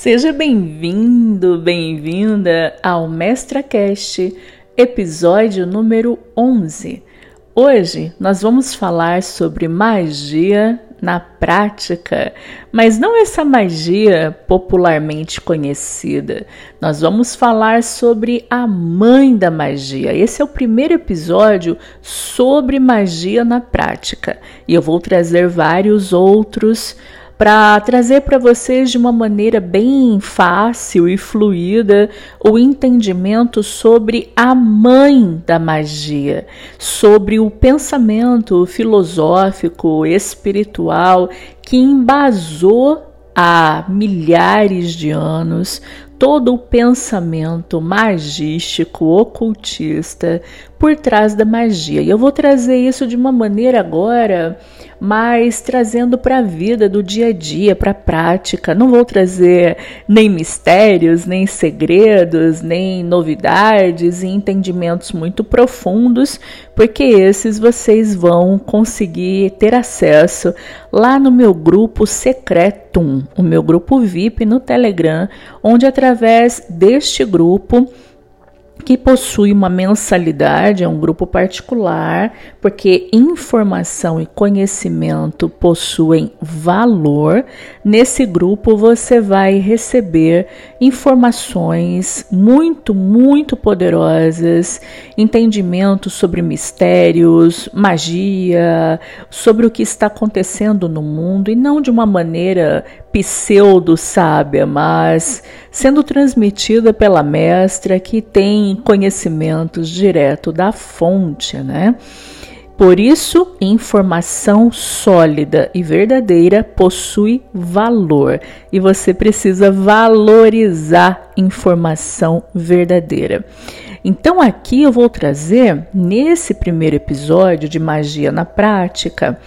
Seja bem-vindo, bem-vinda ao MestraCast, episódio número 11. Hoje nós vamos falar sobre magia na prática, mas não essa magia popularmente conhecida. Nós vamos falar sobre a mãe da magia. Esse é o primeiro episódio sobre magia na prática e eu vou trazer vários outros para trazer para vocês de uma maneira bem fácil e fluida o entendimento sobre a mãe da magia, sobre o pensamento filosófico, espiritual que embasou há milhares de anos todo o pensamento magístico, ocultista por trás da magia. E eu vou trazer isso de uma maneira agora mas trazendo para a vida do dia a dia, para a prática. Não vou trazer nem mistérios, nem segredos, nem novidades e entendimentos muito profundos, porque esses vocês vão conseguir ter acesso lá no meu grupo Secretum, o meu grupo VIP no Telegram, onde através deste grupo que possui uma mensalidade, é um grupo particular, porque informação e conhecimento possuem valor. Nesse grupo você vai receber informações muito, muito poderosas, entendimento sobre mistérios, magia, sobre o que está acontecendo no mundo e não de uma maneira pseudo-sábia, mas sendo transmitida pela mestra que tem conhecimentos direto da fonte, né? Por isso, informação sólida e verdadeira possui valor e você precisa valorizar informação verdadeira. Então, aqui eu vou trazer, nesse primeiro episódio de Magia na Prática,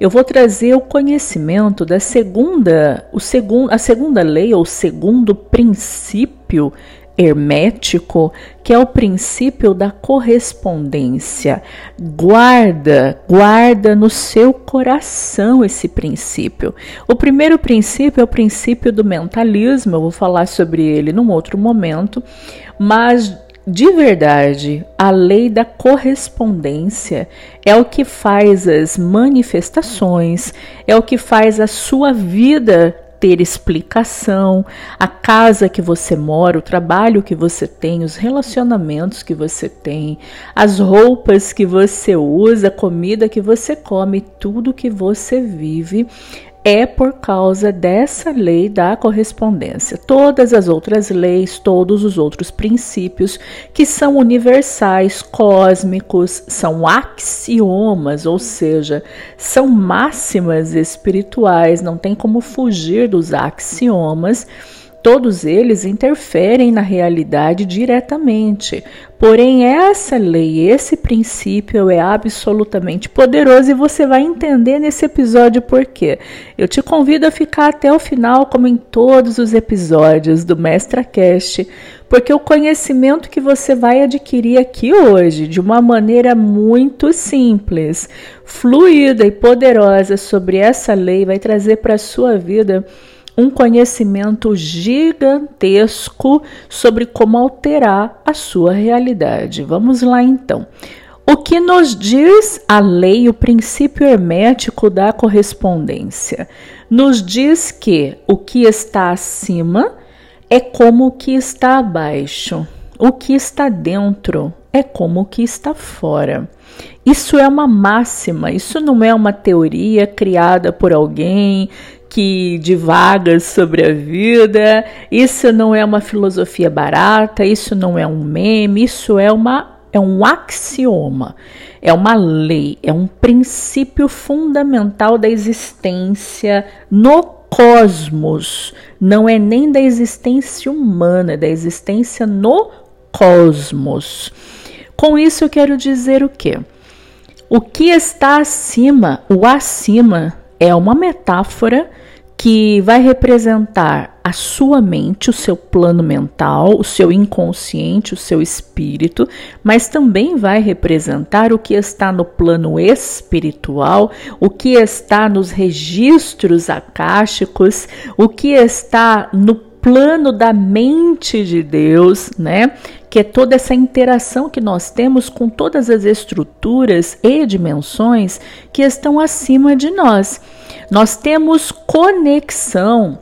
eu vou trazer o conhecimento da segunda, o segundo, a segunda lei ou segundo princípio hermético, que é o princípio da correspondência. Guarda, guarda no seu coração esse princípio. O primeiro princípio é o princípio do mentalismo, eu vou falar sobre ele num outro momento, mas de verdade, a lei da correspondência é o que faz as manifestações, é o que faz a sua vida ter explicação, a casa que você mora, o trabalho que você tem, os relacionamentos que você tem, as roupas que você usa, a comida que você come, tudo que você vive é por causa dessa lei da correspondência. Todas as outras leis, todos os outros princípios que são universais, cósmicos, são axiomas, ou seja, são máximas espirituais, não tem como fugir dos axiomas Todos eles interferem na realidade diretamente. Porém, essa lei, esse princípio é absolutamente poderoso e você vai entender nesse episódio por quê. Eu te convido a ficar até o final, como em todos os episódios do Mestra Cast, porque o conhecimento que você vai adquirir aqui hoje, de uma maneira muito simples, fluida e poderosa sobre essa lei, vai trazer para a sua vida um conhecimento gigantesco sobre como alterar a sua realidade. Vamos lá então. O que nos diz a lei, o princípio hermético da correspondência? Nos diz que o que está acima é como o que está abaixo, o que está dentro é como o que está fora. Isso é uma máxima, isso não é uma teoria criada por alguém que divaga sobre a vida. Isso não é uma filosofia barata, isso não é um meme, isso é uma é um axioma, é uma lei, é um princípio fundamental da existência no cosmos. Não é nem da existência humana, é da existência no cosmos. Com isso eu quero dizer o quê? O que está acima, o acima, é uma metáfora que vai representar a sua mente, o seu plano mental, o seu inconsciente, o seu espírito, mas também vai representar o que está no plano espiritual, o que está nos registros acásticos, o que está no plano da mente de Deus, né? Que é toda essa interação que nós temos com todas as estruturas e dimensões que estão acima de nós. Nós temos conexão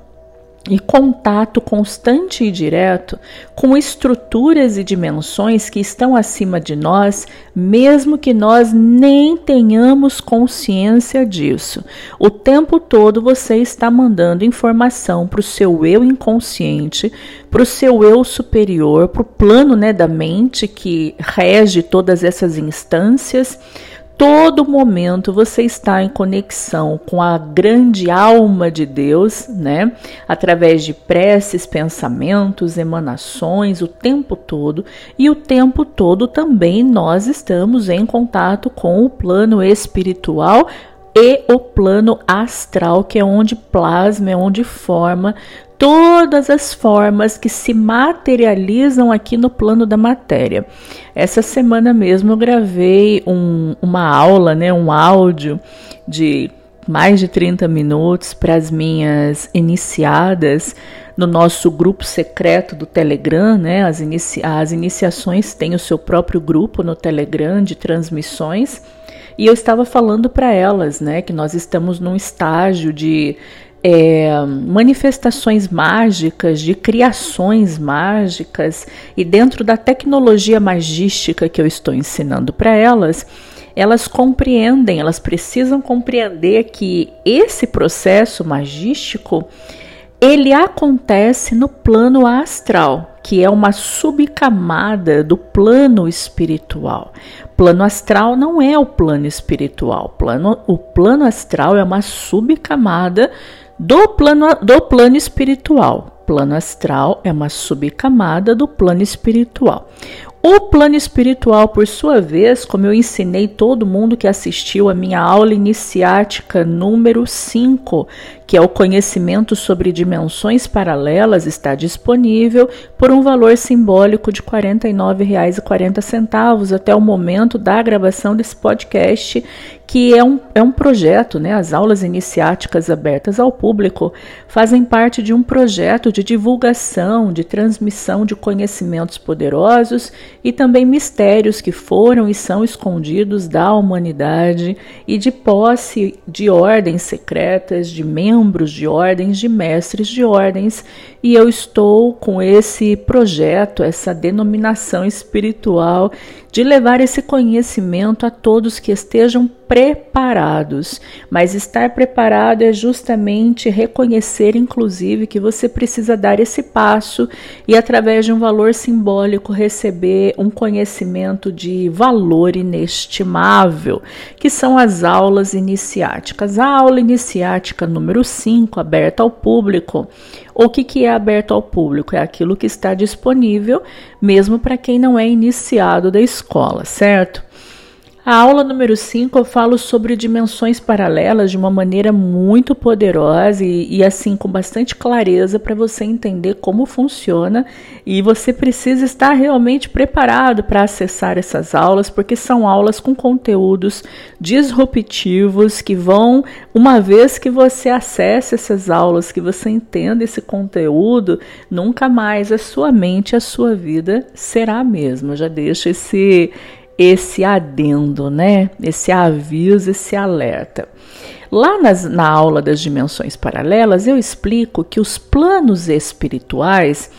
e contato constante e direto com estruturas e dimensões que estão acima de nós, mesmo que nós nem tenhamos consciência disso. O tempo todo você está mandando informação para o seu eu inconsciente, para o seu eu superior, para o plano né, da mente que rege todas essas instâncias todo momento você está em conexão com a grande alma de Deus, né? Através de preces, pensamentos, emanações, o tempo todo. E o tempo todo também nós estamos em contato com o plano espiritual e o plano astral, que é onde plasma, é onde forma todas as formas que se materializam aqui no plano da matéria. Essa semana mesmo eu gravei um, uma aula, né, um áudio de mais de 30 minutos para as minhas iniciadas no nosso grupo secreto do Telegram, né? As, inici as iniciações têm o seu próprio grupo no Telegram de transmissões. E eu estava falando para elas, né, que nós estamos num estágio de é, manifestações mágicas, de criações mágicas, e dentro da tecnologia magística que eu estou ensinando para elas, elas compreendem, elas precisam compreender que esse processo magístico ele acontece no plano astral, que é uma subcamada do plano espiritual. Plano astral não é o plano espiritual. Plano, o plano astral é uma subcamada do plano, do plano espiritual. Plano astral é uma subcamada do plano espiritual. O plano espiritual, por sua vez, como eu ensinei todo mundo que assistiu a minha aula iniciática número 5, que é o conhecimento sobre dimensões paralelas, está disponível por um valor simbólico de R$ 49,40 até o momento da gravação desse podcast, que é um, é um projeto, né? As aulas iniciáticas abertas ao público fazem parte de um projeto de divulgação, de transmissão de conhecimentos poderosos e também mistérios que foram e são escondidos da humanidade e de posse de ordens secretas, de membros de ordens, de mestres de ordens. E eu estou com esse projeto, essa denominação espiritual de levar esse conhecimento a todos que estejam preparados. Mas estar preparado é justamente reconhecer, inclusive, que você precisa dar esse passo e, através de um valor simbólico, receber um conhecimento de valor inestimável, que são as aulas iniciáticas. A aula iniciática número 5, aberta ao público, o que, que é aberto ao público? É aquilo que está disponível, mesmo para quem não é iniciado da escola, certo? A aula número 5 eu falo sobre dimensões paralelas de uma maneira muito poderosa e, e assim com bastante clareza para você entender como funciona e você precisa estar realmente preparado para acessar essas aulas, porque são aulas com conteúdos disruptivos que vão, uma vez que você acesse essas aulas, que você entenda esse conteúdo, nunca mais a sua mente, a sua vida será a mesma. já deixo esse esse adendo, né? Esse aviso, esse alerta. Lá nas, na aula das dimensões paralelas, eu explico que os planos espirituais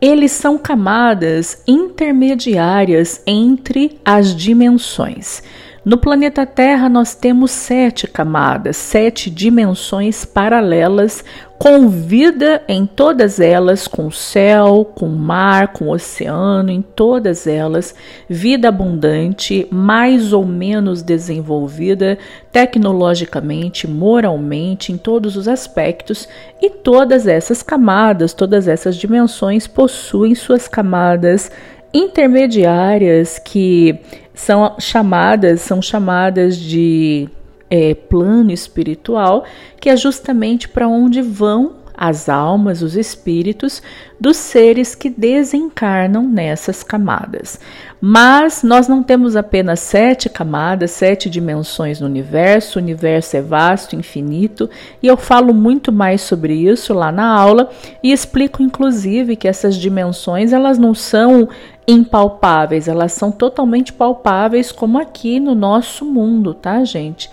eles são camadas intermediárias entre as dimensões. No planeta Terra, nós temos sete camadas, sete dimensões paralelas, com vida em todas elas, com céu, com mar, com oceano, em todas elas, vida abundante, mais ou menos desenvolvida tecnologicamente, moralmente, em todos os aspectos, e todas essas camadas, todas essas dimensões possuem suas camadas intermediárias que são chamadas, são chamadas de é, plano espiritual, que é justamente para onde vão as almas, os espíritos dos seres que desencarnam nessas camadas. Mas nós não temos apenas sete camadas, sete dimensões no universo, o universo é vasto, infinito, e eu falo muito mais sobre isso lá na aula e explico inclusive que essas dimensões elas não são impalpáveis, elas são totalmente palpáveis como aqui no nosso mundo, tá, gente?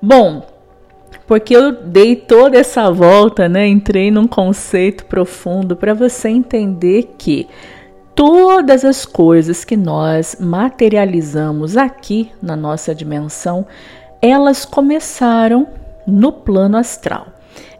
Bom, porque eu dei toda essa volta, né? Entrei num conceito profundo para você entender que todas as coisas que nós materializamos aqui na nossa dimensão, elas começaram no plano astral.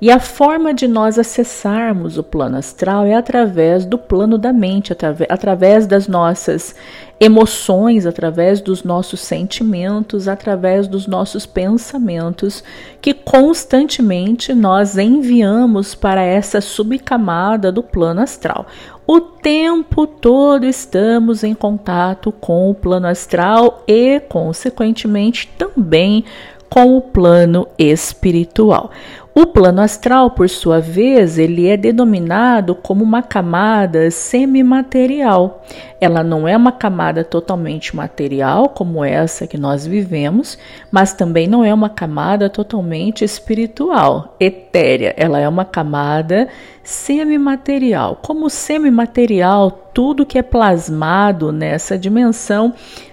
E a forma de nós acessarmos o plano astral é através do plano da mente, através das nossas emoções, através dos nossos sentimentos, através dos nossos pensamentos, que constantemente nós enviamos para essa subcamada do plano astral. O tempo todo estamos em contato com o plano astral e, consequentemente, também com o plano espiritual. O plano astral, por sua vez, ele é denominado como uma camada semimaterial. Ela não é uma camada totalmente material, como essa que nós vivemos, mas também não é uma camada totalmente espiritual, etérea. Ela é uma camada semimaterial. Como semimaterial, tudo que é plasmado nessa dimensão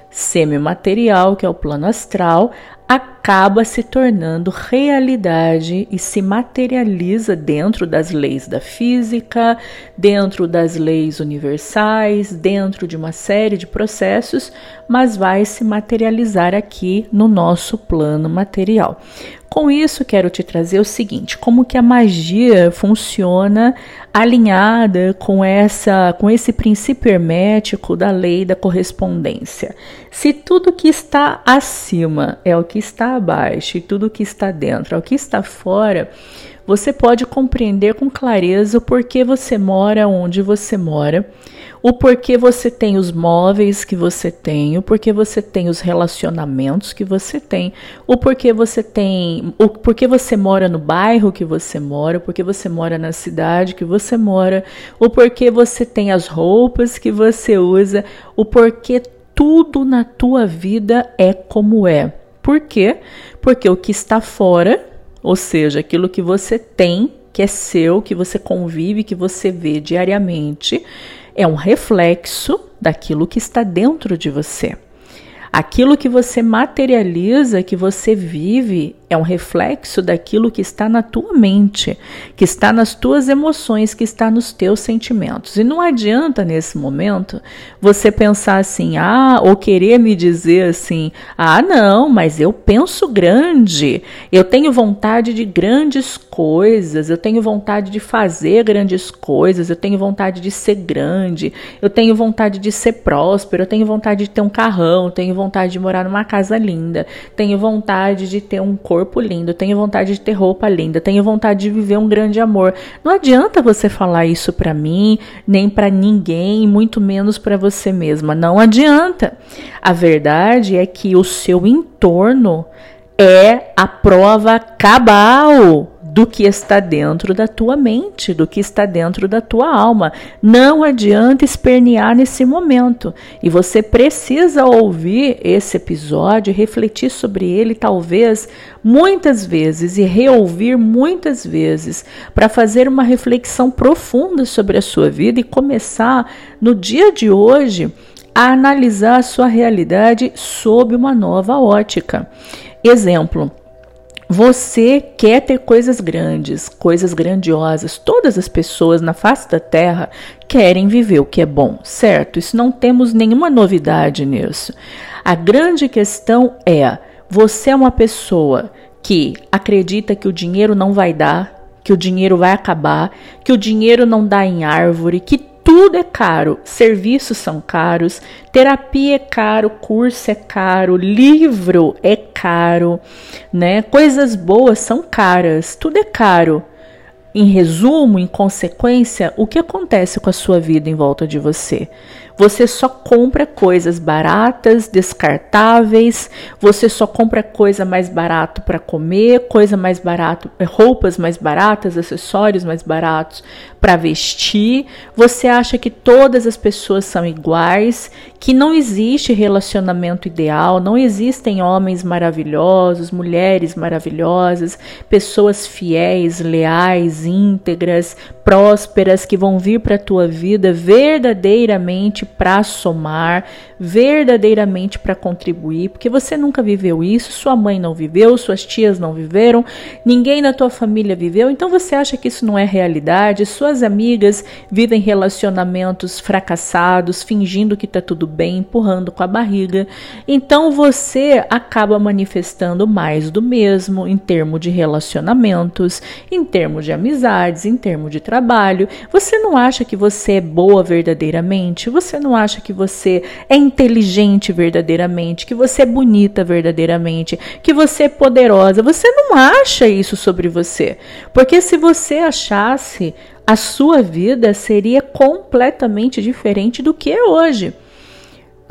semimaterial, que é o plano astral, acaba se tornando realidade e se materializa dentro das leis da física, dentro das leis universais, dentro de uma série de processos, mas vai se materializar aqui no nosso plano material. Com isso, quero te trazer o seguinte: como que a magia funciona alinhada com essa com esse princípio hermético da lei da correspondência. Se tudo que está acima é o que está abaixo e tudo que está dentro é o que está fora, você pode compreender com clareza o porquê você mora onde você mora o porquê você tem os móveis que você tem, o porquê você tem os relacionamentos que você tem, o porquê você tem, o porquê você mora no bairro que você mora, o porquê você mora na cidade que você mora, o porquê você tem as roupas que você usa, o porquê tudo na tua vida é como é. Por quê? Porque o que está fora, ou seja, aquilo que você tem, que é seu, que você convive, que você vê diariamente, é um reflexo daquilo que está dentro de você. Aquilo que você materializa, que você vive, é um reflexo daquilo que está na tua mente, que está nas tuas emoções, que está nos teus sentimentos. E não adianta nesse momento você pensar assim, ah, ou querer me dizer assim, ah, não, mas eu penso grande, eu tenho vontade de grandes coisas, eu tenho vontade de fazer grandes coisas, eu tenho vontade de ser grande, eu tenho vontade de ser próspero, eu tenho vontade de ter um carrão, eu tenho vontade de morar numa casa linda, tenho vontade de ter um corpo lindo, tenho vontade de ter roupa linda, tenho vontade de viver um grande amor. Não adianta você falar isso para mim, nem para ninguém, muito menos para você mesma. Não adianta. A verdade é que o seu entorno é a prova cabal do que está dentro da tua mente, do que está dentro da tua alma. Não adianta espernear nesse momento. E você precisa ouvir esse episódio, refletir sobre ele, talvez muitas vezes, e reouvir muitas vezes, para fazer uma reflexão profunda sobre a sua vida e começar no dia de hoje a analisar a sua realidade sob uma nova ótica. Exemplo. Você quer ter coisas grandes, coisas grandiosas. Todas as pessoas na face da terra querem viver o que é bom, certo? Isso não temos nenhuma novidade nisso. A grande questão é: você é uma pessoa que acredita que o dinheiro não vai dar, que o dinheiro vai acabar, que o dinheiro não dá em árvore, que tudo é caro, serviços são caros, terapia é caro, curso é caro, livro é caro, né? Coisas boas são caras, tudo é caro. Em resumo, em consequência, o que acontece com a sua vida em volta de você? Você só compra coisas baratas, descartáveis, você só compra coisa mais barato para comer, coisa mais barato, roupas mais baratas, acessórios mais baratos para vestir. Você acha que todas as pessoas são iguais, que não existe relacionamento ideal, não existem homens maravilhosos, mulheres maravilhosas, pessoas fiéis, leais, íntegras, prósperas que vão vir para a tua vida verdadeiramente para somar, verdadeiramente para contribuir, porque você nunca viveu isso, sua mãe não viveu, suas tias não viveram, ninguém na tua família viveu, então você acha que isso não é realidade, suas amigas vivem relacionamentos fracassados, fingindo que está tudo bem, empurrando com a barriga. Então você acaba manifestando mais do mesmo em termos de relacionamentos, em termos de amizades, em termos de trabalho. Você não acha que você é boa verdadeiramente? Você não acha que você é inteligente verdadeiramente? Que você é bonita verdadeiramente? Que você é poderosa? Você não acha isso sobre você. Porque se você achasse, a sua vida seria completamente diferente do que é hoje.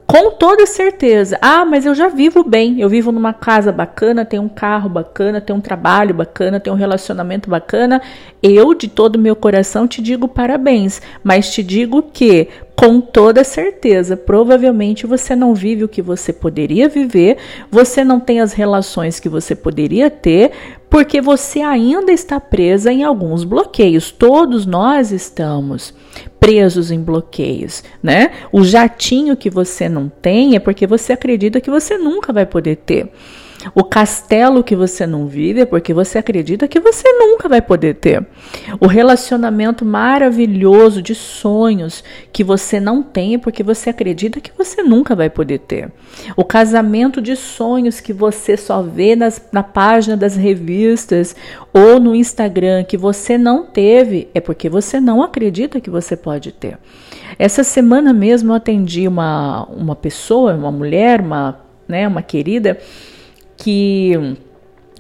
Com toda certeza. Ah, mas eu já vivo bem. Eu vivo numa casa bacana, tenho um carro bacana, tenho um trabalho bacana, tenho um relacionamento bacana. Eu, de todo meu coração, te digo parabéns. Mas te digo que, com toda certeza, provavelmente você não vive o que você poderia viver, você não tem as relações que você poderia ter, porque você ainda está presa em alguns bloqueios. Todos nós estamos presos em bloqueios, né? O jatinho que você não tem é porque você acredita que você nunca vai poder ter. O castelo que você não vive é porque você acredita que você nunca vai poder ter. O relacionamento maravilhoso de sonhos que você não tem é porque você acredita que você nunca vai poder ter. O casamento de sonhos que você só vê nas, na página das revistas ou no Instagram que você não teve é porque você não acredita que você pode ter. Essa semana mesmo eu atendi uma, uma pessoa, uma mulher, uma, né, uma querida que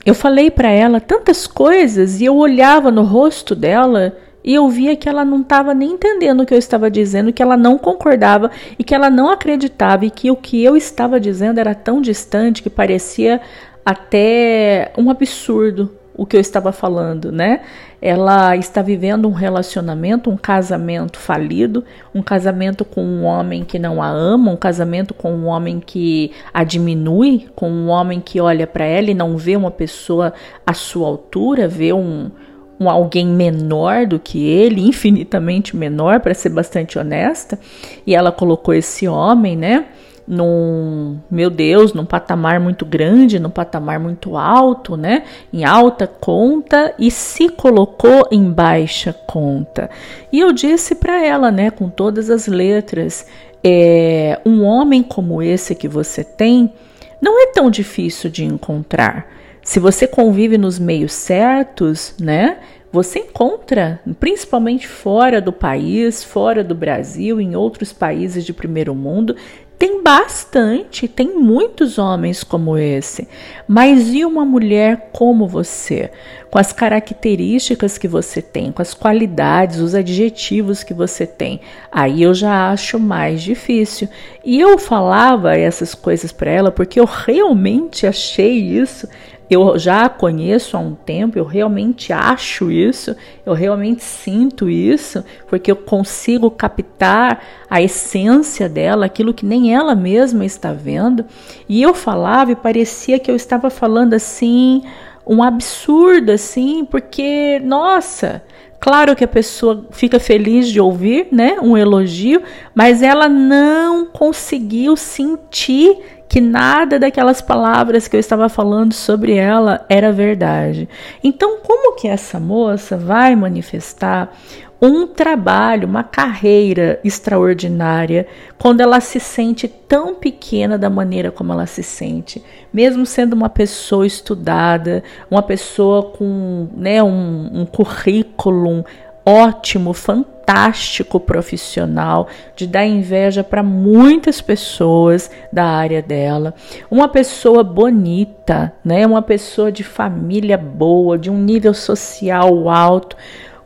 eu falei para ela tantas coisas e eu olhava no rosto dela e eu via que ela não estava nem entendendo o que eu estava dizendo, que ela não concordava e que ela não acreditava e que o que eu estava dizendo era tão distante que parecia até um absurdo o que eu estava falando, né? Ela está vivendo um relacionamento, um casamento falido, um casamento com um homem que não a ama, um casamento com um homem que a diminui, com um homem que olha para ela e não vê uma pessoa à sua altura, vê um, um alguém menor do que ele, infinitamente menor, para ser bastante honesta. E ela colocou esse homem, né? Num, meu Deus, num patamar muito grande, num patamar muito alto, né? Em alta conta e se colocou em baixa conta. E eu disse para ela, né, com todas as letras, é, um homem como esse que você tem não é tão difícil de encontrar. Se você convive nos meios certos, né? Você encontra, principalmente fora do país, fora do Brasil, em outros países de primeiro mundo, tem bastante, tem muitos homens como esse. Mas e uma mulher como você? Com as características que você tem, com as qualidades, os adjetivos que você tem. Aí eu já acho mais difícil. E eu falava essas coisas para ela porque eu realmente achei isso eu já a conheço há um tempo, eu realmente acho isso, eu realmente sinto isso, porque eu consigo captar a essência dela, aquilo que nem ela mesma está vendo. E eu falava e parecia que eu estava falando assim, um absurdo assim, porque, nossa, Claro que a pessoa fica feliz de ouvir, né, um elogio, mas ela não conseguiu sentir que nada daquelas palavras que eu estava falando sobre ela era verdade. Então, como que essa moça vai manifestar um trabalho, uma carreira extraordinária quando ela se sente tão pequena da maneira como ela se sente, mesmo sendo uma pessoa estudada, uma pessoa com né, um, um currículo ótimo, fantástico profissional, de dar inveja para muitas pessoas da área dela. Uma pessoa bonita, né? Uma pessoa de família boa, de um nível social alto.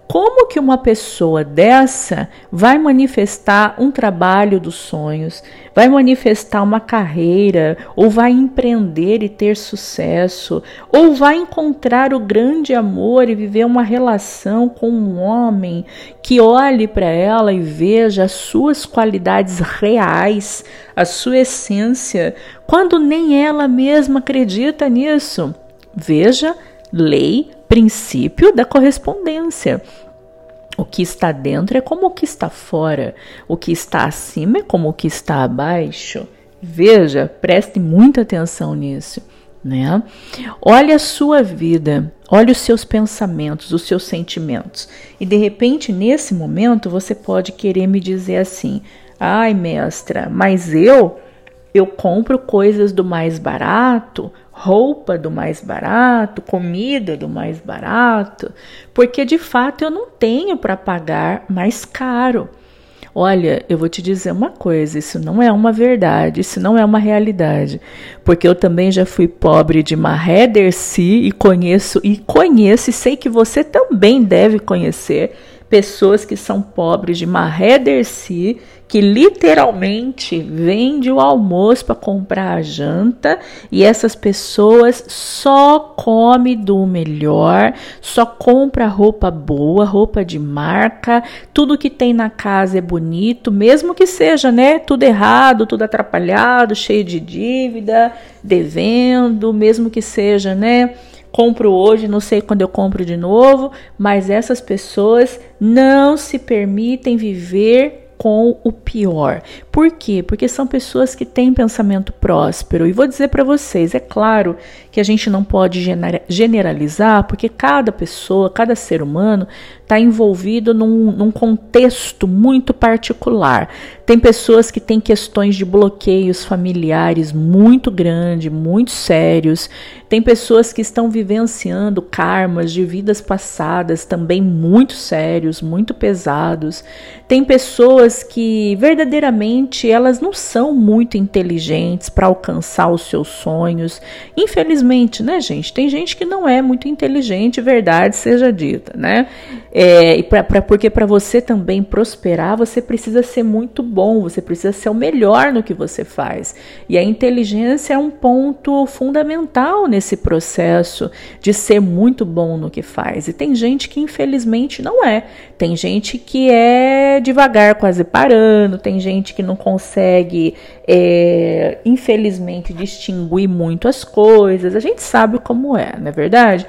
Como que uma pessoa dessa vai manifestar um trabalho dos sonhos, vai manifestar uma carreira, ou vai empreender e ter sucesso, ou vai encontrar o grande amor e viver uma relação com um homem que olhe para ela e veja as suas qualidades reais, a sua essência, quando nem ela mesma acredita nisso? Veja, lei, princípio da correspondência. O que está dentro é como o que está fora, o que está acima é como o que está abaixo. Veja, preste muita atenção nisso, né? Olhe a sua vida, olhe os seus pensamentos, os seus sentimentos. E de repente, nesse momento, você pode querer me dizer assim: "Ai, mestra, mas eu eu compro coisas do mais barato, roupa do mais barato, comida do mais barato, porque de fato eu não tenho para pagar mais caro. Olha, eu vou te dizer uma coisa, isso não é uma verdade, isso não é uma realidade, porque eu também já fui pobre de maré Dercy e conheço e conheço e sei que você também deve conhecer pessoas que são pobres de maré Dercy que literalmente vende o almoço para comprar a janta e essas pessoas só come do melhor, só compra roupa boa, roupa de marca, tudo que tem na casa é bonito, mesmo que seja, né, tudo errado, tudo atrapalhado, cheio de dívida, devendo, mesmo que seja, né, compro hoje, não sei quando eu compro de novo, mas essas pessoas não se permitem viver com o pior. Por quê? Porque são pessoas que têm pensamento próspero. E vou dizer para vocês, é claro que a gente não pode generalizar, porque cada pessoa, cada ser humano está envolvido num, num, contexto muito particular. Tem pessoas que têm questões de bloqueios familiares muito grandes, muito sérios. Tem pessoas que estão vivenciando karmas de vidas passadas também muito sérios, muito pesados. Tem pessoas que verdadeiramente elas não são muito inteligentes para alcançar os seus sonhos. Infelizmente, né, gente? Tem gente que não é muito inteligente, verdade seja dita, né? É, e pra, pra, porque para você também prosperar, você precisa ser muito bom, você precisa ser o melhor no que você faz. E a inteligência é um ponto fundamental nesse processo de ser muito bom no que faz. E tem gente que infelizmente não é. Tem gente que é devagar, quase parando, tem gente que não consegue, é, infelizmente, distinguir muito as coisas. A gente sabe como é, não é verdade?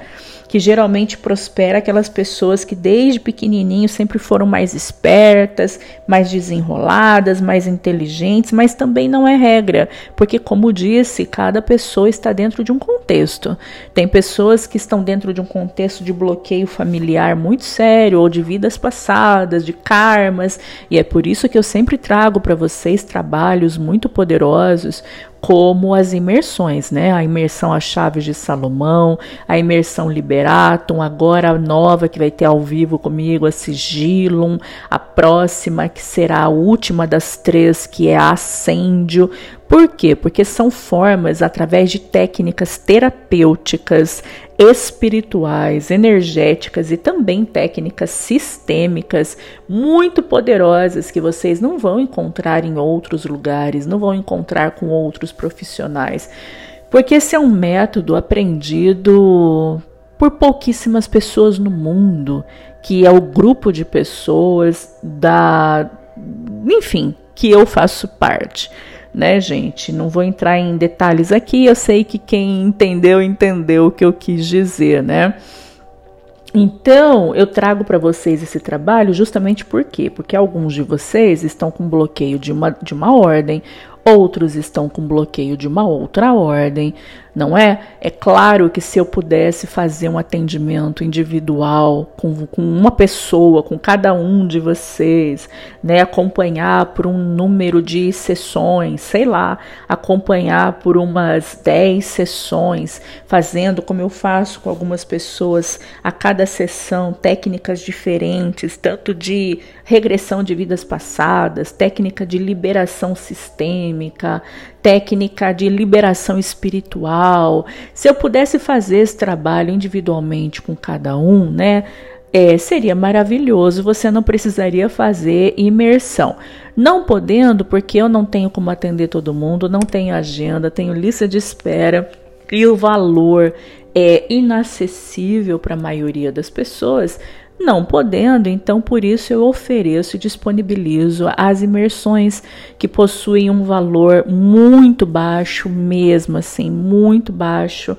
Que geralmente prospera aquelas pessoas que desde pequenininho sempre foram mais espertas, mais desenroladas, mais inteligentes, mas também não é regra, porque como disse, cada pessoa está dentro de um contexto. Tem pessoas que estão dentro de um contexto de bloqueio familiar muito sério ou de vidas passadas, de karmas, e é por isso que eu sempre trago para vocês trabalhos muito poderosos como as imersões, né? A imersão a Chaves de Salomão, a imersão Liberatum, agora a nova que vai ter ao vivo comigo, a Sigilum, a próxima que será a última das três, que é a Ascendio. Por quê? Porque são formas através de técnicas terapêuticas, espirituais, energéticas e também técnicas sistêmicas muito poderosas que vocês não vão encontrar em outros lugares, não vão encontrar com outros profissionais. Porque esse é um método aprendido por pouquíssimas pessoas no mundo, que é o grupo de pessoas da, enfim, que eu faço parte né, gente? Não vou entrar em detalhes aqui, eu sei que quem entendeu, entendeu o que eu quis dizer, né? Então, eu trago para vocês esse trabalho justamente por quê? Porque alguns de vocês estão com bloqueio de uma, de uma ordem, outros estão com bloqueio de uma outra ordem, não é? É claro que se eu pudesse fazer um atendimento individual com, com uma pessoa, com cada um de vocês, né, acompanhar por um número de sessões, sei lá, acompanhar por umas 10 sessões, fazendo como eu faço com algumas pessoas a cada sessão, técnicas diferentes, tanto de regressão de vidas passadas, técnica de liberação sistêmica, técnica de liberação espiritual. Se eu pudesse fazer esse trabalho individualmente com cada um, né? é, seria maravilhoso, você não precisaria fazer imersão. Não podendo, porque eu não tenho como atender todo mundo, não tenho agenda, tenho lista de espera e o valor é inacessível para a maioria das pessoas. Não podendo, então por isso eu ofereço e disponibilizo as imersões que possuem um valor muito baixo, mesmo assim, muito baixo,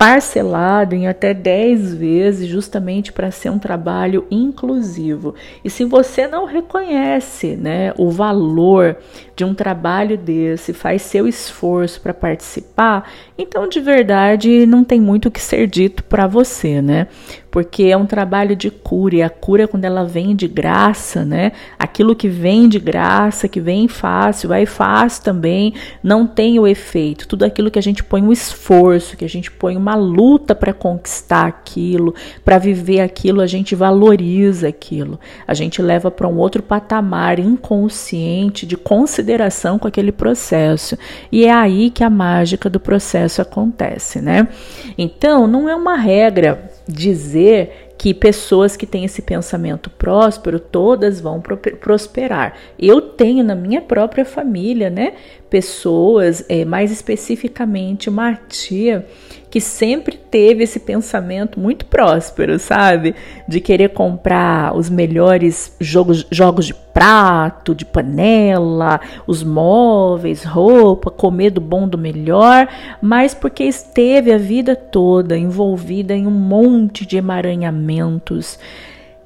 parcelado em até 10 vezes, justamente para ser um trabalho inclusivo. E se você não reconhece né, o valor de um trabalho desse, faz seu esforço para participar, então de verdade não tem muito o que ser dito para você, né? Porque é um trabalho de cura, e a cura quando ela vem de graça, né? Aquilo que vem de graça, que vem fácil, vai fácil também, não tem o efeito. Tudo aquilo que a gente põe um esforço, que a gente põe uma luta para conquistar aquilo, para viver aquilo, a gente valoriza aquilo. A gente leva para um outro patamar inconsciente de consideração com aquele processo. E é aí que a mágica do processo acontece, né? Então, não é uma regra dizer que pessoas que têm esse pensamento próspero, todas vão prosperar. Eu tenho na minha própria família, né, pessoas, é, mais especificamente uma tia que sempre teve esse pensamento muito próspero, sabe? De querer comprar os melhores jogos, jogos de prato, de panela, os móveis, roupa, comer do bom do melhor, mas porque esteve a vida toda envolvida em um monte de emaranhamentos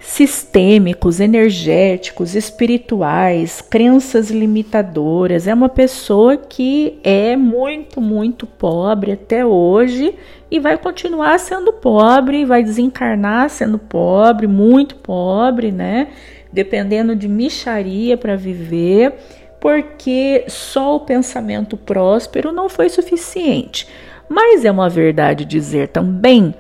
sistêmicos, energéticos, espirituais, crenças limitadoras. É uma pessoa que é muito, muito pobre até hoje e vai continuar sendo pobre, vai desencarnar sendo pobre, muito pobre, né? Dependendo de micharia para viver, porque só o pensamento próspero não foi suficiente. Mas é uma verdade dizer também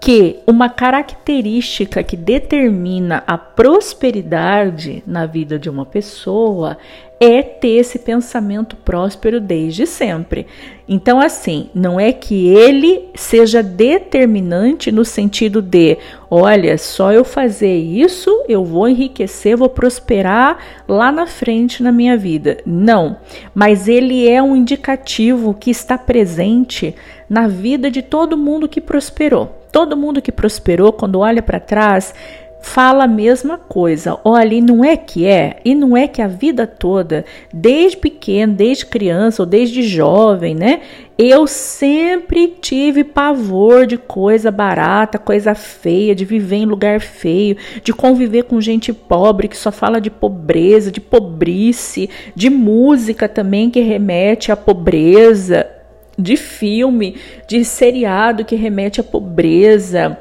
que uma característica que determina a prosperidade na vida de uma pessoa é ter esse pensamento próspero desde sempre. Então, assim, não é que ele seja determinante no sentido de, olha, só eu fazer isso, eu vou enriquecer, vou prosperar lá na frente na minha vida. Não, mas ele é um indicativo que está presente na vida de todo mundo que prosperou. Todo mundo que prosperou, quando olha para trás, fala a mesma coisa. Olha, e não é que é, e não é que a vida toda, desde pequeno, desde criança ou desde jovem, né? Eu sempre tive pavor de coisa barata, coisa feia, de viver em lugar feio, de conviver com gente pobre que só fala de pobreza, de pobrice, de música também que remete à pobreza, de filme, de seriado que remete à pobreza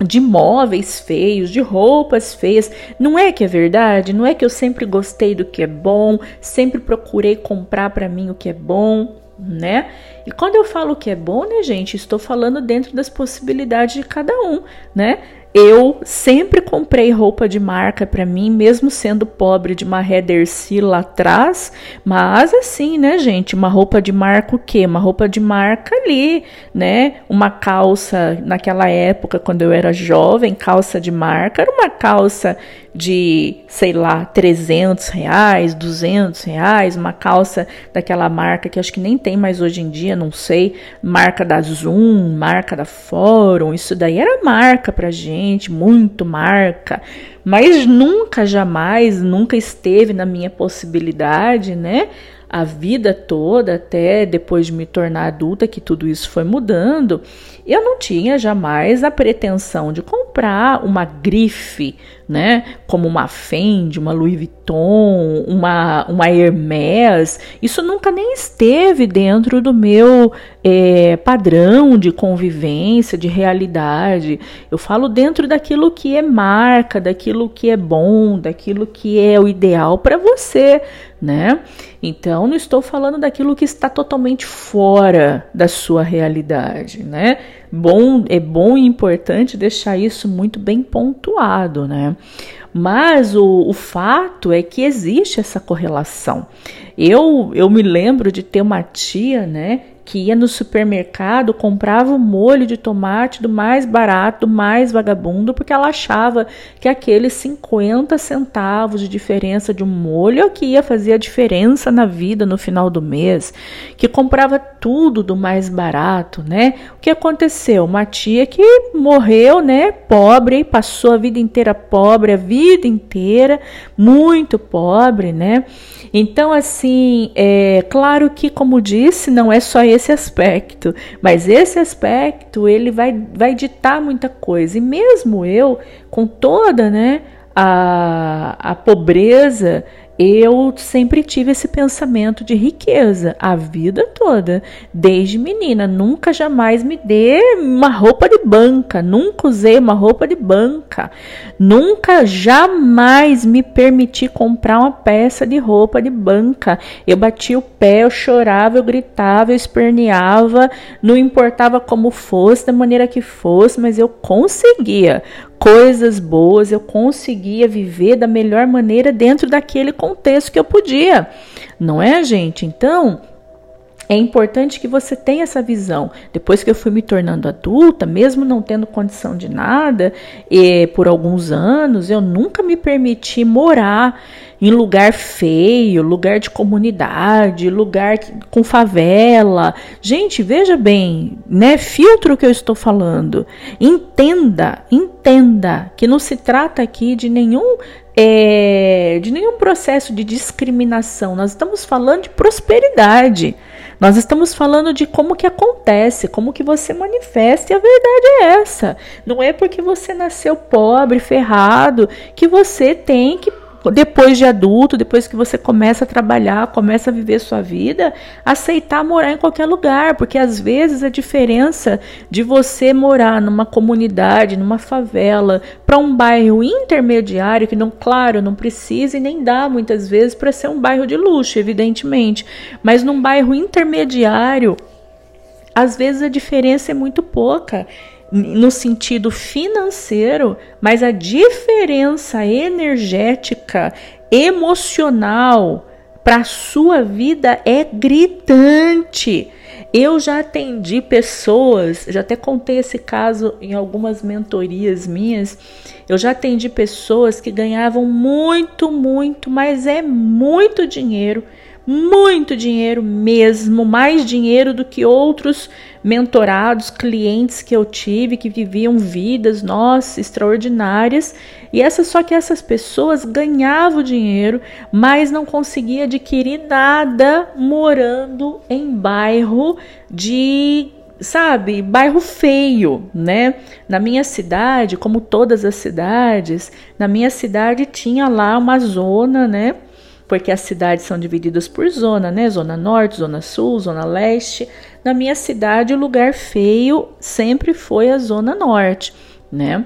de móveis feios, de roupas feias. Não é que é verdade? Não é que eu sempre gostei do que é bom, sempre procurei comprar para mim o que é bom, né? E quando eu falo que é bom, né, gente, estou falando dentro das possibilidades de cada um, né? Eu sempre comprei roupa de marca para mim, mesmo sendo pobre de uma Headercy lá atrás, mas assim, né, gente, uma roupa de marca o quê? Uma roupa de marca ali, né? Uma calça naquela época quando eu era jovem, calça de marca, era uma calça de, sei lá, 300 reais, 200 reais, uma calça daquela marca que acho que nem tem mais hoje em dia, não sei, marca da Zoom, marca da Fórum, isso daí era marca pra gente muito marca, mas nunca, jamais, nunca esteve na minha possibilidade, né? A vida toda, até depois de me tornar adulta, que tudo isso foi mudando, eu não tinha jamais a pretensão de comprar uma grife, né? Como uma Fendi, uma Louis Vuitton, uma, uma Hermès. Isso nunca nem esteve dentro do meu é, padrão de convivência, de realidade. Eu falo dentro daquilo que é marca, daquilo que é bom, daquilo que é o ideal para você, né? Então, não estou falando daquilo que está totalmente fora da sua realidade, né? Bom, é bom e importante deixar isso muito bem pontuado, né? Mas o, o fato é que existe essa correlação. Eu, eu me lembro de ter uma tia, né, que ia no supermercado, comprava o molho de tomate do mais barato, do mais vagabundo, porque ela achava que aqueles 50 centavos de diferença de um molho é que ia fazer a diferença na vida no final do mês, que comprava tudo do mais barato, né? O que aconteceu? Uma tia que morreu, né, pobre, passou a vida inteira pobre, a vida inteira, muito pobre, né? Então, assim, é claro que, como disse, não é só esse aspecto, mas esse aspecto ele vai, vai ditar muita coisa. E mesmo eu, com toda né, a, a pobreza eu sempre tive esse pensamento de riqueza a vida toda, desde menina. Nunca jamais me dê uma roupa de banca, nunca usei uma roupa de banca, nunca jamais me permiti comprar uma peça de roupa de banca. Eu batia o pé, eu chorava, eu gritava, eu esperneava, não importava como fosse, da maneira que fosse, mas eu conseguia coisas boas, eu conseguia viver da melhor maneira dentro daquele contexto que eu podia. Não é, gente? Então, é importante que você tenha essa visão. Depois que eu fui me tornando adulta, mesmo não tendo condição de nada, e por alguns anos, eu nunca me permiti morar em lugar feio, lugar de comunidade, lugar com favela. Gente, veja bem, né? Filtro o que eu estou falando. Entenda, entenda que não se trata aqui de nenhum é, de nenhum processo de discriminação. Nós estamos falando de prosperidade. Nós estamos falando de como que acontece, como que você manifesta, e a verdade é essa. Não é porque você nasceu pobre, ferrado, que você tem que depois de adulto, depois que você começa a trabalhar, começa a viver sua vida, aceitar morar em qualquer lugar, porque às vezes a diferença de você morar numa comunidade, numa favela, para um bairro intermediário, que não, claro, não precisa e nem dá muitas vezes para ser um bairro de luxo, evidentemente, mas num bairro intermediário, às vezes a diferença é muito pouca no sentido financeiro, mas a diferença energética, emocional para sua vida é gritante. Eu já atendi pessoas, já até contei esse caso em algumas mentorias minhas. Eu já atendi pessoas que ganhavam muito, muito, mas é muito dinheiro muito dinheiro mesmo, mais dinheiro do que outros mentorados, clientes que eu tive que viviam vidas, nossa, extraordinárias. E essa só que essas pessoas ganhavam dinheiro, mas não conseguia adquirir nada morando em bairro de sabe, bairro feio, né? Na minha cidade, como todas as cidades, na minha cidade tinha lá uma zona, né? Porque as cidades são divididas por zona, né? Zona norte, zona sul, zona leste. Na minha cidade, o lugar feio sempre foi a zona norte, né?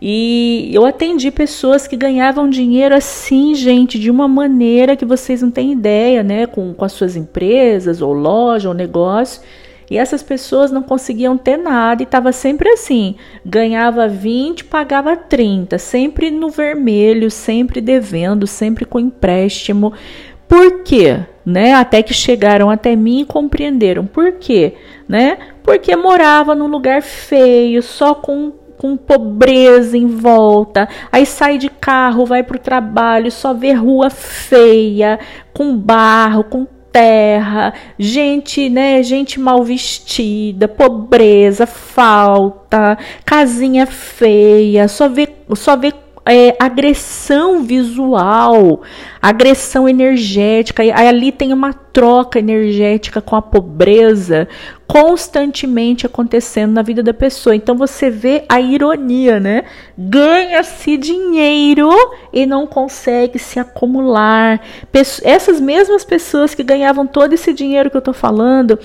E eu atendi pessoas que ganhavam dinheiro assim, gente, de uma maneira que vocês não têm ideia, né? Com, com as suas empresas, ou loja, ou negócio e essas pessoas não conseguiam ter nada e estava sempre assim: ganhava 20, pagava 30, sempre no vermelho, sempre devendo, sempre com empréstimo. Por quê? Né? Até que chegaram até mim e compreenderam. Por quê? Né? Porque morava num lugar feio, só com com pobreza em volta, aí sai de carro, vai para o trabalho, só vê rua feia, com barro, com terra, gente, né, gente mal vestida, pobreza, falta, casinha feia, só vê, só vê é, agressão visual, agressão energética, e ali tem uma troca energética com a pobreza constantemente acontecendo na vida da pessoa. Então você vê a ironia, né? Ganha-se dinheiro e não consegue se acumular. Essas mesmas pessoas que ganhavam todo esse dinheiro que eu tô falando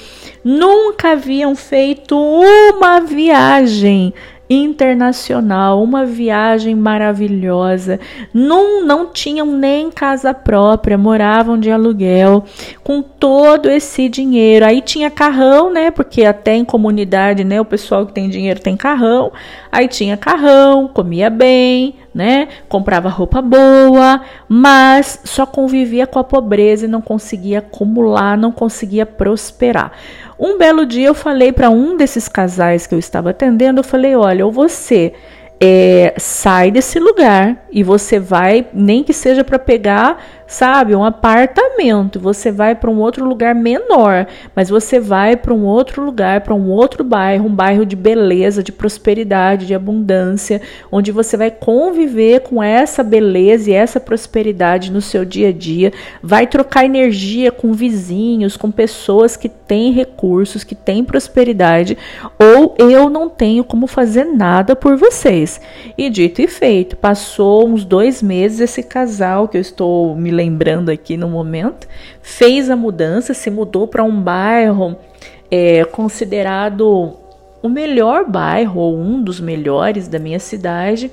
nunca haviam feito uma viagem internacional, uma viagem maravilhosa. Não, não tinham nem casa própria, moravam de aluguel, com todo esse dinheiro. Aí tinha carrão, né? Porque até em comunidade, né? O pessoal que tem dinheiro tem carrão. Aí tinha carrão, comia bem, né? Comprava roupa boa, mas só convivia com a pobreza e não conseguia acumular, não conseguia prosperar. Um belo dia eu falei para um desses casais que eu estava atendendo, eu falei: "Olha, ou você é, sai desse lugar e você vai, nem que seja para pegar sabe? Um apartamento. Você vai para um outro lugar menor, mas você vai para um outro lugar, para um outro bairro, um bairro de beleza, de prosperidade, de abundância, onde você vai conviver com essa beleza e essa prosperidade no seu dia a dia, vai trocar energia com vizinhos, com pessoas que têm recursos, que têm prosperidade, ou eu não tenho como fazer nada por vocês. E dito e feito, passou uns dois meses esse casal que eu estou me lembrando aqui no momento, fez a mudança, se mudou para um bairro é, considerado o melhor bairro ou um dos melhores da minha cidade.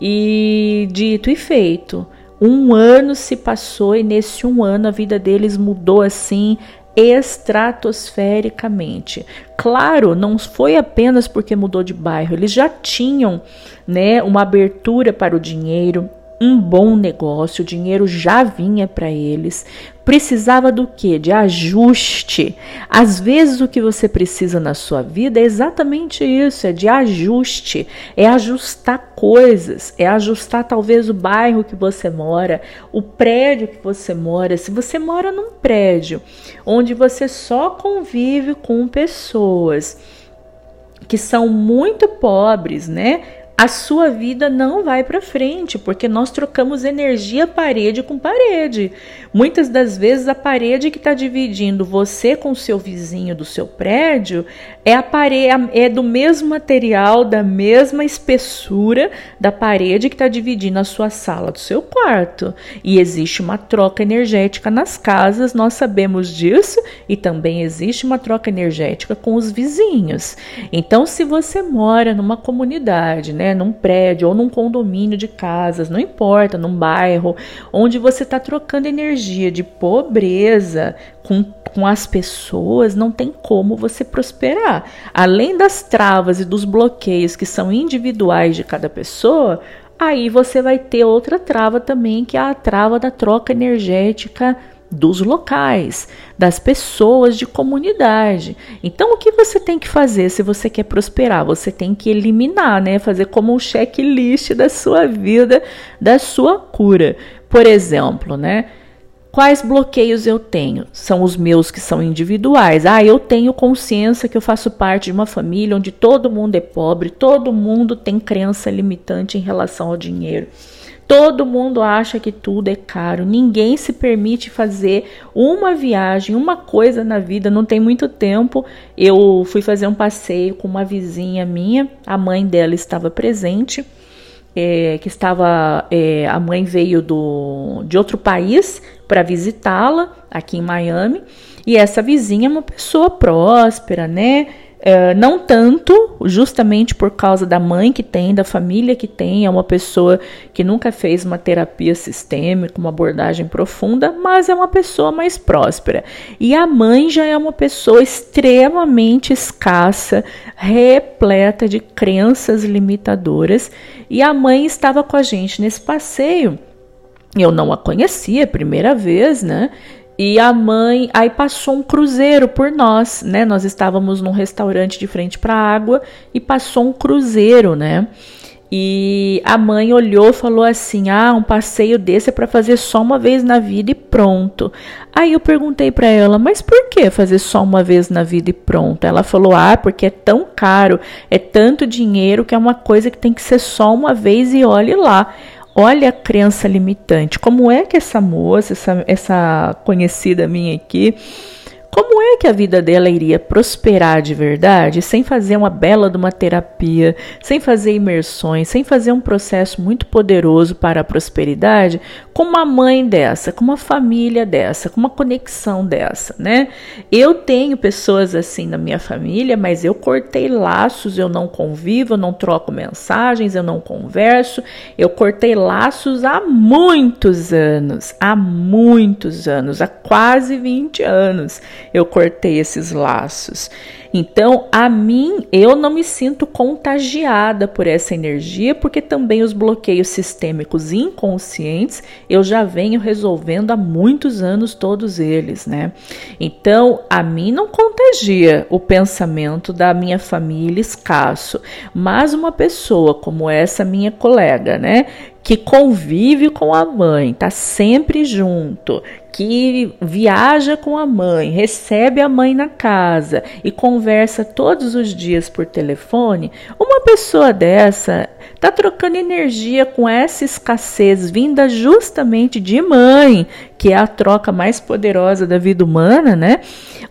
E dito e feito, um ano se passou e nesse um ano a vida deles mudou assim estratosfericamente. Claro, não foi apenas porque mudou de bairro, eles já tinham, né, uma abertura para o dinheiro, um bom negócio, o dinheiro já vinha para eles. Precisava do que? De ajuste. Às vezes o que você precisa na sua vida é exatamente isso, é de ajuste, é ajustar coisas, é ajustar talvez o bairro que você mora, o prédio que você mora. Se você mora num prédio onde você só convive com pessoas que são muito pobres, né? A sua vida não vai para frente, porque nós trocamos energia parede com parede. Muitas das vezes a parede que está dividindo você com o seu vizinho do seu prédio é a parede é do mesmo material, da mesma espessura da parede que está dividindo a sua sala do seu quarto. E existe uma troca energética nas casas, nós sabemos disso, e também existe uma troca energética com os vizinhos. Então, se você mora numa comunidade, né? Né, num prédio ou num condomínio de casas, não importa, num bairro, onde você está trocando energia de pobreza com, com as pessoas, não tem como você prosperar. Além das travas e dos bloqueios que são individuais de cada pessoa, aí você vai ter outra trava também, que é a trava da troca energética dos locais, das pessoas de comunidade. Então, o que você tem que fazer se você quer prosperar? Você tem que eliminar, né? Fazer como um checklist da sua vida, da sua cura. Por exemplo, né? Quais bloqueios eu tenho? São os meus que são individuais. Ah, eu tenho consciência que eu faço parte de uma família onde todo mundo é pobre, todo mundo tem crença limitante em relação ao dinheiro. Todo mundo acha que tudo é caro, ninguém se permite fazer uma viagem, uma coisa na vida. Não tem muito tempo, eu fui fazer um passeio com uma vizinha minha, a mãe dela estava presente, é, que estava, é, a mãe veio do, de outro país para visitá-la aqui em Miami. E essa vizinha é uma pessoa próspera, né? É, não tanto, justamente por causa da mãe que tem, da família que tem, é uma pessoa que nunca fez uma terapia sistêmica, uma abordagem profunda, mas é uma pessoa mais próspera. E a mãe já é uma pessoa extremamente escassa, repleta de crenças limitadoras, e a mãe estava com a gente nesse passeio. Eu não a conhecia, primeira vez, né? E a mãe, aí passou um cruzeiro por nós, né? Nós estávamos num restaurante de frente para a água e passou um cruzeiro, né? E a mãe olhou falou assim: "Ah, um passeio desse é para fazer só uma vez na vida e pronto". Aí eu perguntei para ela: "Mas por que fazer só uma vez na vida e pronto?". Ela falou: "Ah, porque é tão caro, é tanto dinheiro que é uma coisa que tem que ser só uma vez e olhe lá". Olha a crença limitante. Como é que essa moça, essa, essa conhecida minha aqui, como é que a vida dela iria prosperar de verdade sem fazer uma bela de uma terapia, sem fazer imersões, sem fazer um processo muito poderoso para a prosperidade, com uma mãe dessa, com uma família dessa, com uma conexão dessa, né? Eu tenho pessoas assim na minha família, mas eu cortei laços, eu não convivo, eu não troco mensagens, eu não converso. Eu cortei laços há muitos anos, há muitos anos, há quase 20 anos eu cortei esses laços. Então, a mim, eu não me sinto contagiada por essa energia, porque também os bloqueios sistêmicos inconscientes eu já venho resolvendo há muitos anos, todos eles, né? Então, a mim não contagia o pensamento da minha família escasso, mas uma pessoa como essa minha colega, né? que convive com a mãe, tá sempre junto, que viaja com a mãe, recebe a mãe na casa e conversa todos os dias por telefone, uma pessoa dessa tá trocando energia com essa escassez vinda justamente de mãe, que é a troca mais poderosa da vida humana, né?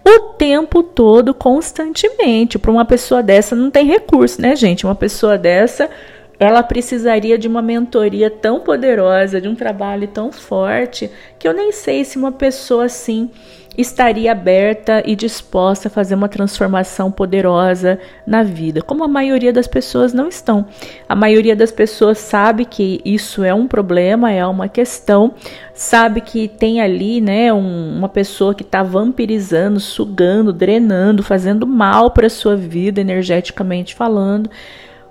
O tempo todo, constantemente. Para uma pessoa dessa não tem recurso, né, gente? Uma pessoa dessa ela precisaria de uma mentoria tão poderosa, de um trabalho tão forte, que eu nem sei se uma pessoa assim estaria aberta e disposta a fazer uma transformação poderosa na vida, como a maioria das pessoas não estão. A maioria das pessoas sabe que isso é um problema, é uma questão, sabe que tem ali, né, um, uma pessoa que está vampirizando, sugando, drenando, fazendo mal para sua vida energeticamente falando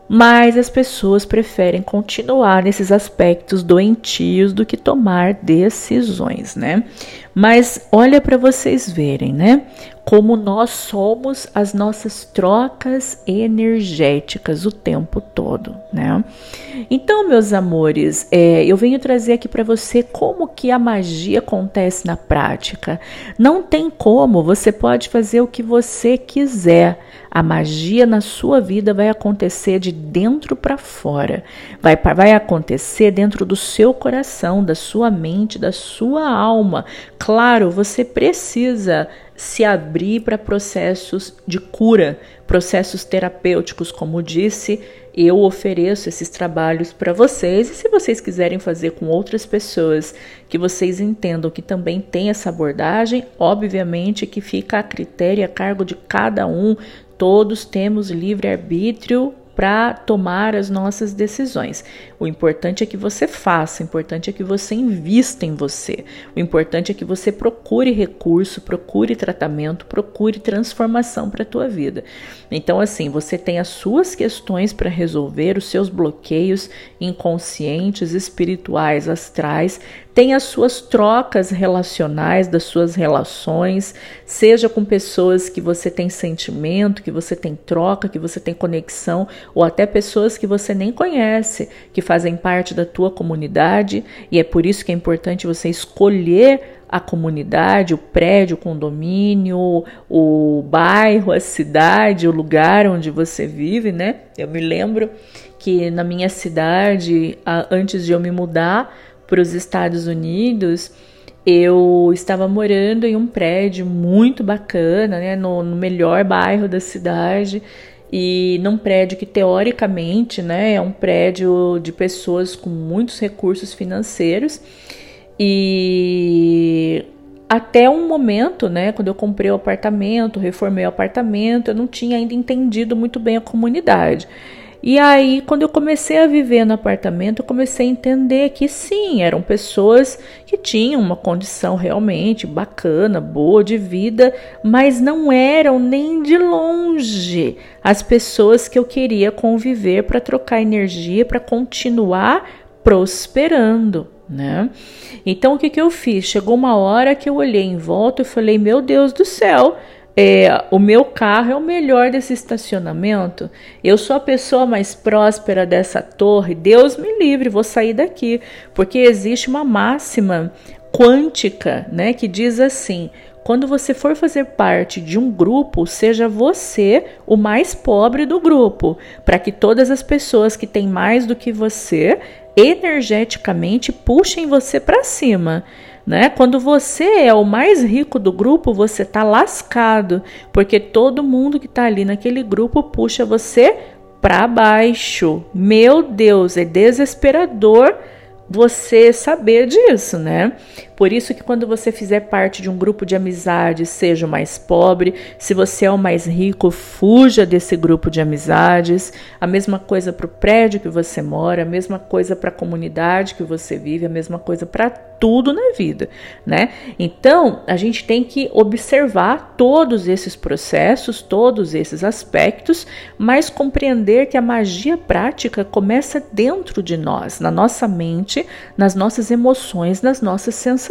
mas as pessoas preferem continuar nesses aspectos doentios do que tomar decisões, né? Mas olha para vocês verem, né? Como nós somos as nossas trocas energéticas o tempo todo, né? Então, meus amores, é, eu venho trazer aqui para você como que a magia acontece na prática. Não tem como, você pode fazer o que você quiser. A magia na sua vida vai acontecer de dentro para fora. Vai, vai acontecer dentro do seu coração, da sua mente, da sua alma. Claro, você precisa se abrir para processos de cura, processos terapêuticos, como disse, eu ofereço esses trabalhos para vocês. E se vocês quiserem fazer com outras pessoas que vocês entendam que também tem essa abordagem, obviamente que fica a critério e a cargo de cada um. Todos temos livre arbítrio para tomar as nossas decisões. O importante é que você faça, o importante é que você invista em você. O importante é que você procure recurso, procure tratamento, procure transformação para a tua vida. Então assim, você tem as suas questões para resolver, os seus bloqueios inconscientes, espirituais, astrais, tem as suas trocas relacionais, das suas relações, seja com pessoas que você tem sentimento, que você tem troca, que você tem conexão, ou até pessoas que você nem conhece, que fazem parte da tua comunidade, e é por isso que é importante você escolher a comunidade, o prédio, o condomínio, o bairro, a cidade, o lugar onde você vive, né? Eu me lembro que na minha cidade, antes de eu me mudar, para os Estados Unidos, eu estava morando em um prédio muito bacana, né, no, no, melhor bairro da cidade e num prédio que teoricamente, né, é um prédio de pessoas com muitos recursos financeiros e até um momento, né, quando eu comprei o apartamento, reformei o apartamento, eu não tinha ainda entendido muito bem a comunidade. E aí, quando eu comecei a viver no apartamento, eu comecei a entender que sim, eram pessoas que tinham uma condição realmente bacana, boa de vida, mas não eram nem de longe as pessoas que eu queria conviver para trocar energia, para continuar prosperando. Né? Então o que, que eu fiz? Chegou uma hora que eu olhei em volta e falei: Meu Deus do céu, é, o meu carro é o melhor desse estacionamento, eu sou a pessoa mais próspera dessa torre, Deus me livre, vou sair daqui, porque existe uma máxima quântica, né, que diz assim: quando você for fazer parte de um grupo, seja você o mais pobre do grupo, para que todas as pessoas que têm mais do que você energeticamente puxem você para cima né? Quando você é o mais rico do grupo, você tá lascado, porque todo mundo que tá ali naquele grupo puxa você para baixo. Meu Deus, é desesperador você saber disso, né? Por isso que quando você fizer parte de um grupo de amizades, seja o mais pobre, se você é o mais rico, fuja desse grupo de amizades. A mesma coisa para o prédio que você mora, a mesma coisa para a comunidade que você vive, a mesma coisa para tudo na vida, né? Então, a gente tem que observar todos esses processos, todos esses aspectos, mas compreender que a magia prática começa dentro de nós, na nossa mente, nas nossas emoções, nas nossas sensações.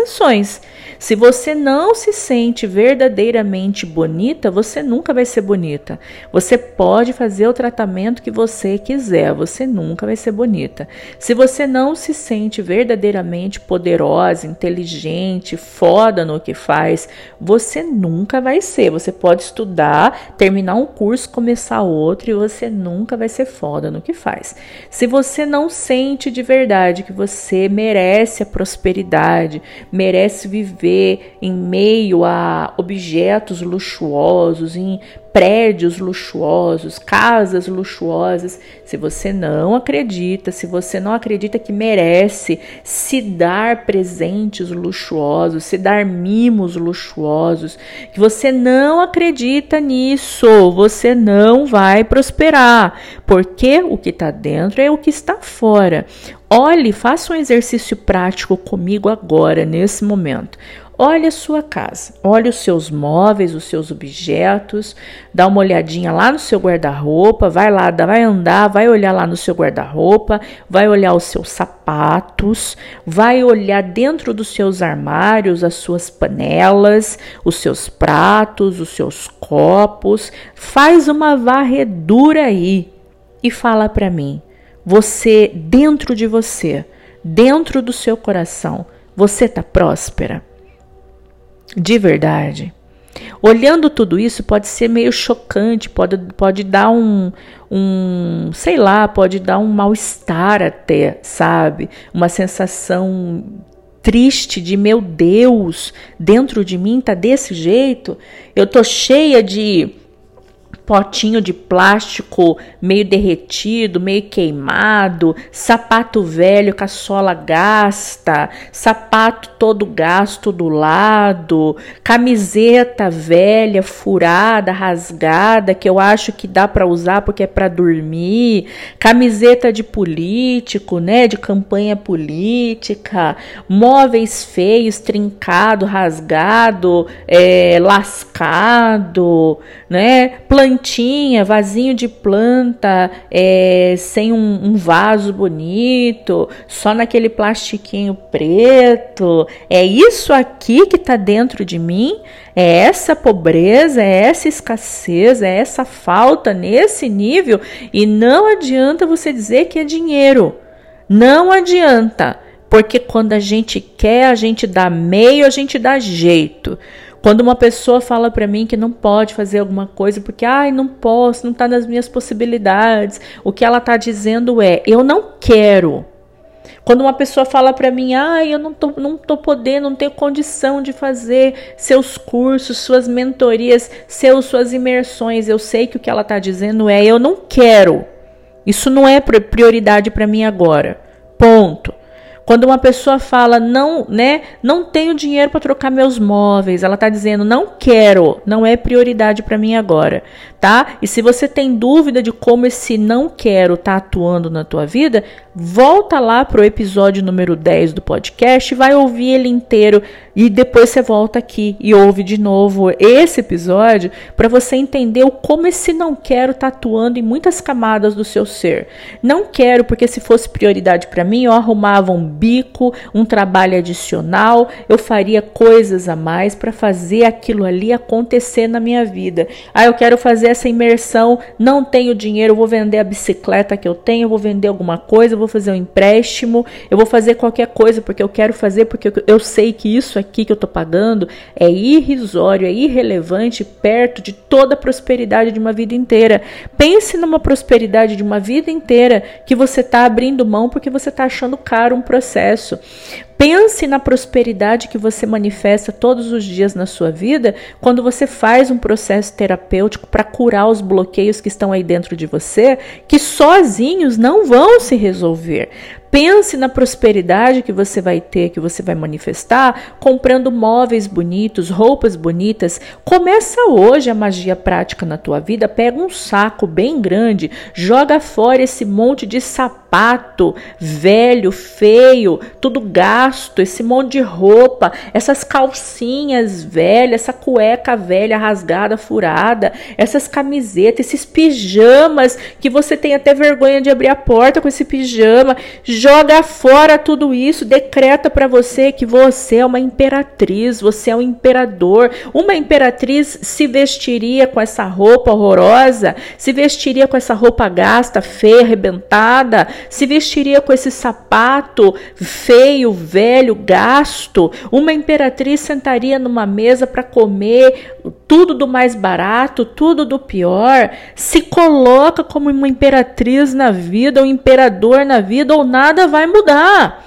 Se você não se sente verdadeiramente bonita, você nunca vai ser bonita. Você pode fazer o tratamento que você quiser, você nunca vai ser bonita. Se você não se sente verdadeiramente poderosa, inteligente, foda no que faz, você nunca vai ser. Você pode estudar, terminar um curso, começar outro e você nunca vai ser foda no que faz. Se você não sente de verdade que você merece a prosperidade, merece viver em meio a objetos luxuosos, em prédios luxuosos, casas luxuosas, se você não acredita, se você não acredita que merece se dar presentes luxuosos, se dar mimos luxuosos, que você não acredita nisso, você não vai prosperar, porque o que está dentro é o que está fora. Olhe, faça um exercício prático comigo agora, nesse momento. Olhe a sua casa, olhe os seus móveis, os seus objetos, dá uma olhadinha lá no seu guarda-roupa, vai lá, vai andar, vai olhar lá no seu guarda-roupa, vai olhar os seus sapatos, vai olhar dentro dos seus armários as suas panelas, os seus pratos, os seus copos, faz uma varredura aí e fala para mim, você dentro de você, dentro do seu coração, você tá próspera? De verdade. Olhando tudo isso pode ser meio chocante, pode, pode dar um, um, sei lá, pode dar um mal-estar até, sabe? Uma sensação triste de meu Deus, dentro de mim tá desse jeito. Eu tô cheia de potinho de plástico meio derretido, meio queimado, sapato velho com a sola gasta, sapato todo gasto do lado, camiseta velha, furada, rasgada, que eu acho que dá para usar porque é para dormir, camiseta de político, né, de campanha política, móveis feios, trincado, rasgado, é, lascado, né, plantinha, vasinho de planta, é, sem um, um, vaso bonito, só naquele plastiquinho preto. É isso aqui que está dentro de mim? É essa pobreza, é essa escassez, é essa falta nesse nível? E não adianta você dizer que é dinheiro. Não adianta. Porque quando a gente quer, a gente dá meio, a gente dá jeito. Quando uma pessoa fala para mim que não pode fazer alguma coisa porque, ai, não posso, não está nas minhas possibilidades, o que ela está dizendo é, eu não quero. Quando uma pessoa fala para mim, ai, eu não tô, não tô podendo, não tenho condição de fazer seus cursos, suas mentorias, seus, suas imersões, eu sei que o que ela está dizendo é, eu não quero. Isso não é prioridade para mim agora. Ponto. Quando uma pessoa fala não, né, não tenho dinheiro para trocar meus móveis, ela está dizendo não quero, não é prioridade para mim agora tá? E se você tem dúvida de como esse não quero tá atuando na tua vida, volta lá pro episódio número 10 do podcast, vai ouvir ele inteiro e depois você volta aqui e ouve de novo esse episódio para você entender o como esse não quero tá atuando em muitas camadas do seu ser. Não quero porque se fosse prioridade para mim, eu arrumava um bico, um trabalho adicional, eu faria coisas a mais para fazer aquilo ali acontecer na minha vida. Ah, eu quero fazer essa imersão, não tenho dinheiro, vou vender a bicicleta que eu tenho, vou vender alguma coisa, vou fazer um empréstimo, eu vou fazer qualquer coisa porque eu quero fazer, porque eu sei que isso aqui que eu estou pagando é irrisório, é irrelevante perto de toda a prosperidade de uma vida inteira. Pense numa prosperidade de uma vida inteira que você está abrindo mão porque você está achando caro um processo. Pense na prosperidade que você manifesta todos os dias na sua vida quando você faz um processo terapêutico para curar os bloqueios que estão aí dentro de você, que sozinhos não vão se resolver. Pense na prosperidade que você vai ter, que você vai manifestar, comprando móveis bonitos, roupas bonitas. Começa hoje a magia prática na tua vida. Pega um saco bem grande, joga fora esse monte de sapato velho, feio, tudo gasto, esse monte de roupa, essas calcinhas velhas, essa cueca velha rasgada, furada, essas camisetas, esses pijamas que você tem até vergonha de abrir a porta com esse pijama Joga fora tudo isso, decreta para você que você é uma imperatriz, você é um imperador. Uma imperatriz se vestiria com essa roupa horrorosa, se vestiria com essa roupa gasta, feia, arrebentada, se vestiria com esse sapato feio, velho, gasto. Uma imperatriz sentaria numa mesa para comer tudo do mais barato, tudo do pior, se coloca como uma imperatriz na vida, um imperador na vida, ou nada vai mudar.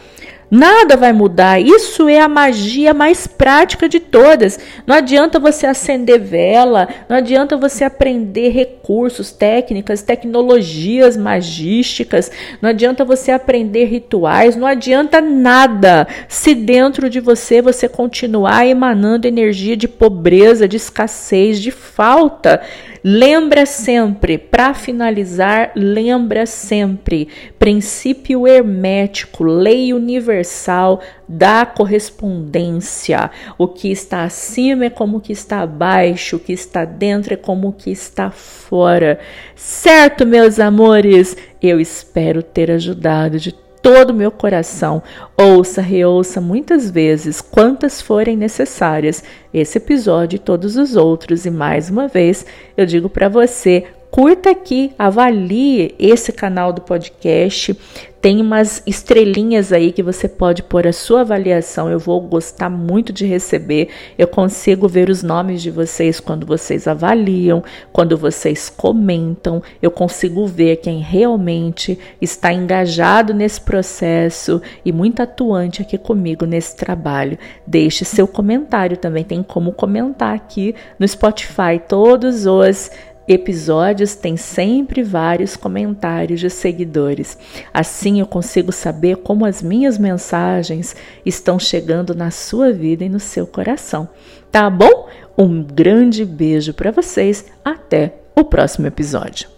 Nada vai mudar. Isso é a magia mais prática de todas. Não adianta você acender vela, não adianta você aprender recursos, técnicas, tecnologias magísticas, não adianta você aprender rituais, não adianta nada se dentro de você você continuar emanando energia de pobreza, de escassez, de falta. Lembra sempre, para finalizar, lembra sempre, princípio hermético, lei universal da correspondência. O que está acima é como o que está abaixo, o que está dentro é como o que está fora. Certo, meus amores? Eu espero ter ajudado de todo o meu coração. Ouça, reouça muitas vezes, quantas forem necessárias, esse episódio e todos os outros. E mais uma vez, eu digo para você: curta aqui, avalie esse canal do podcast. Tem umas estrelinhas aí que você pode pôr a sua avaliação. Eu vou gostar muito de receber. Eu consigo ver os nomes de vocês quando vocês avaliam, quando vocês comentam. Eu consigo ver quem realmente está engajado nesse processo e muito atuante aqui comigo nesse trabalho. Deixe seu comentário também. Tem como comentar aqui no Spotify todos os episódios têm sempre vários comentários de seguidores. Assim eu consigo saber como as minhas mensagens estão chegando na sua vida e no seu coração. Tá bom? Um grande beijo para vocês. Até o próximo episódio.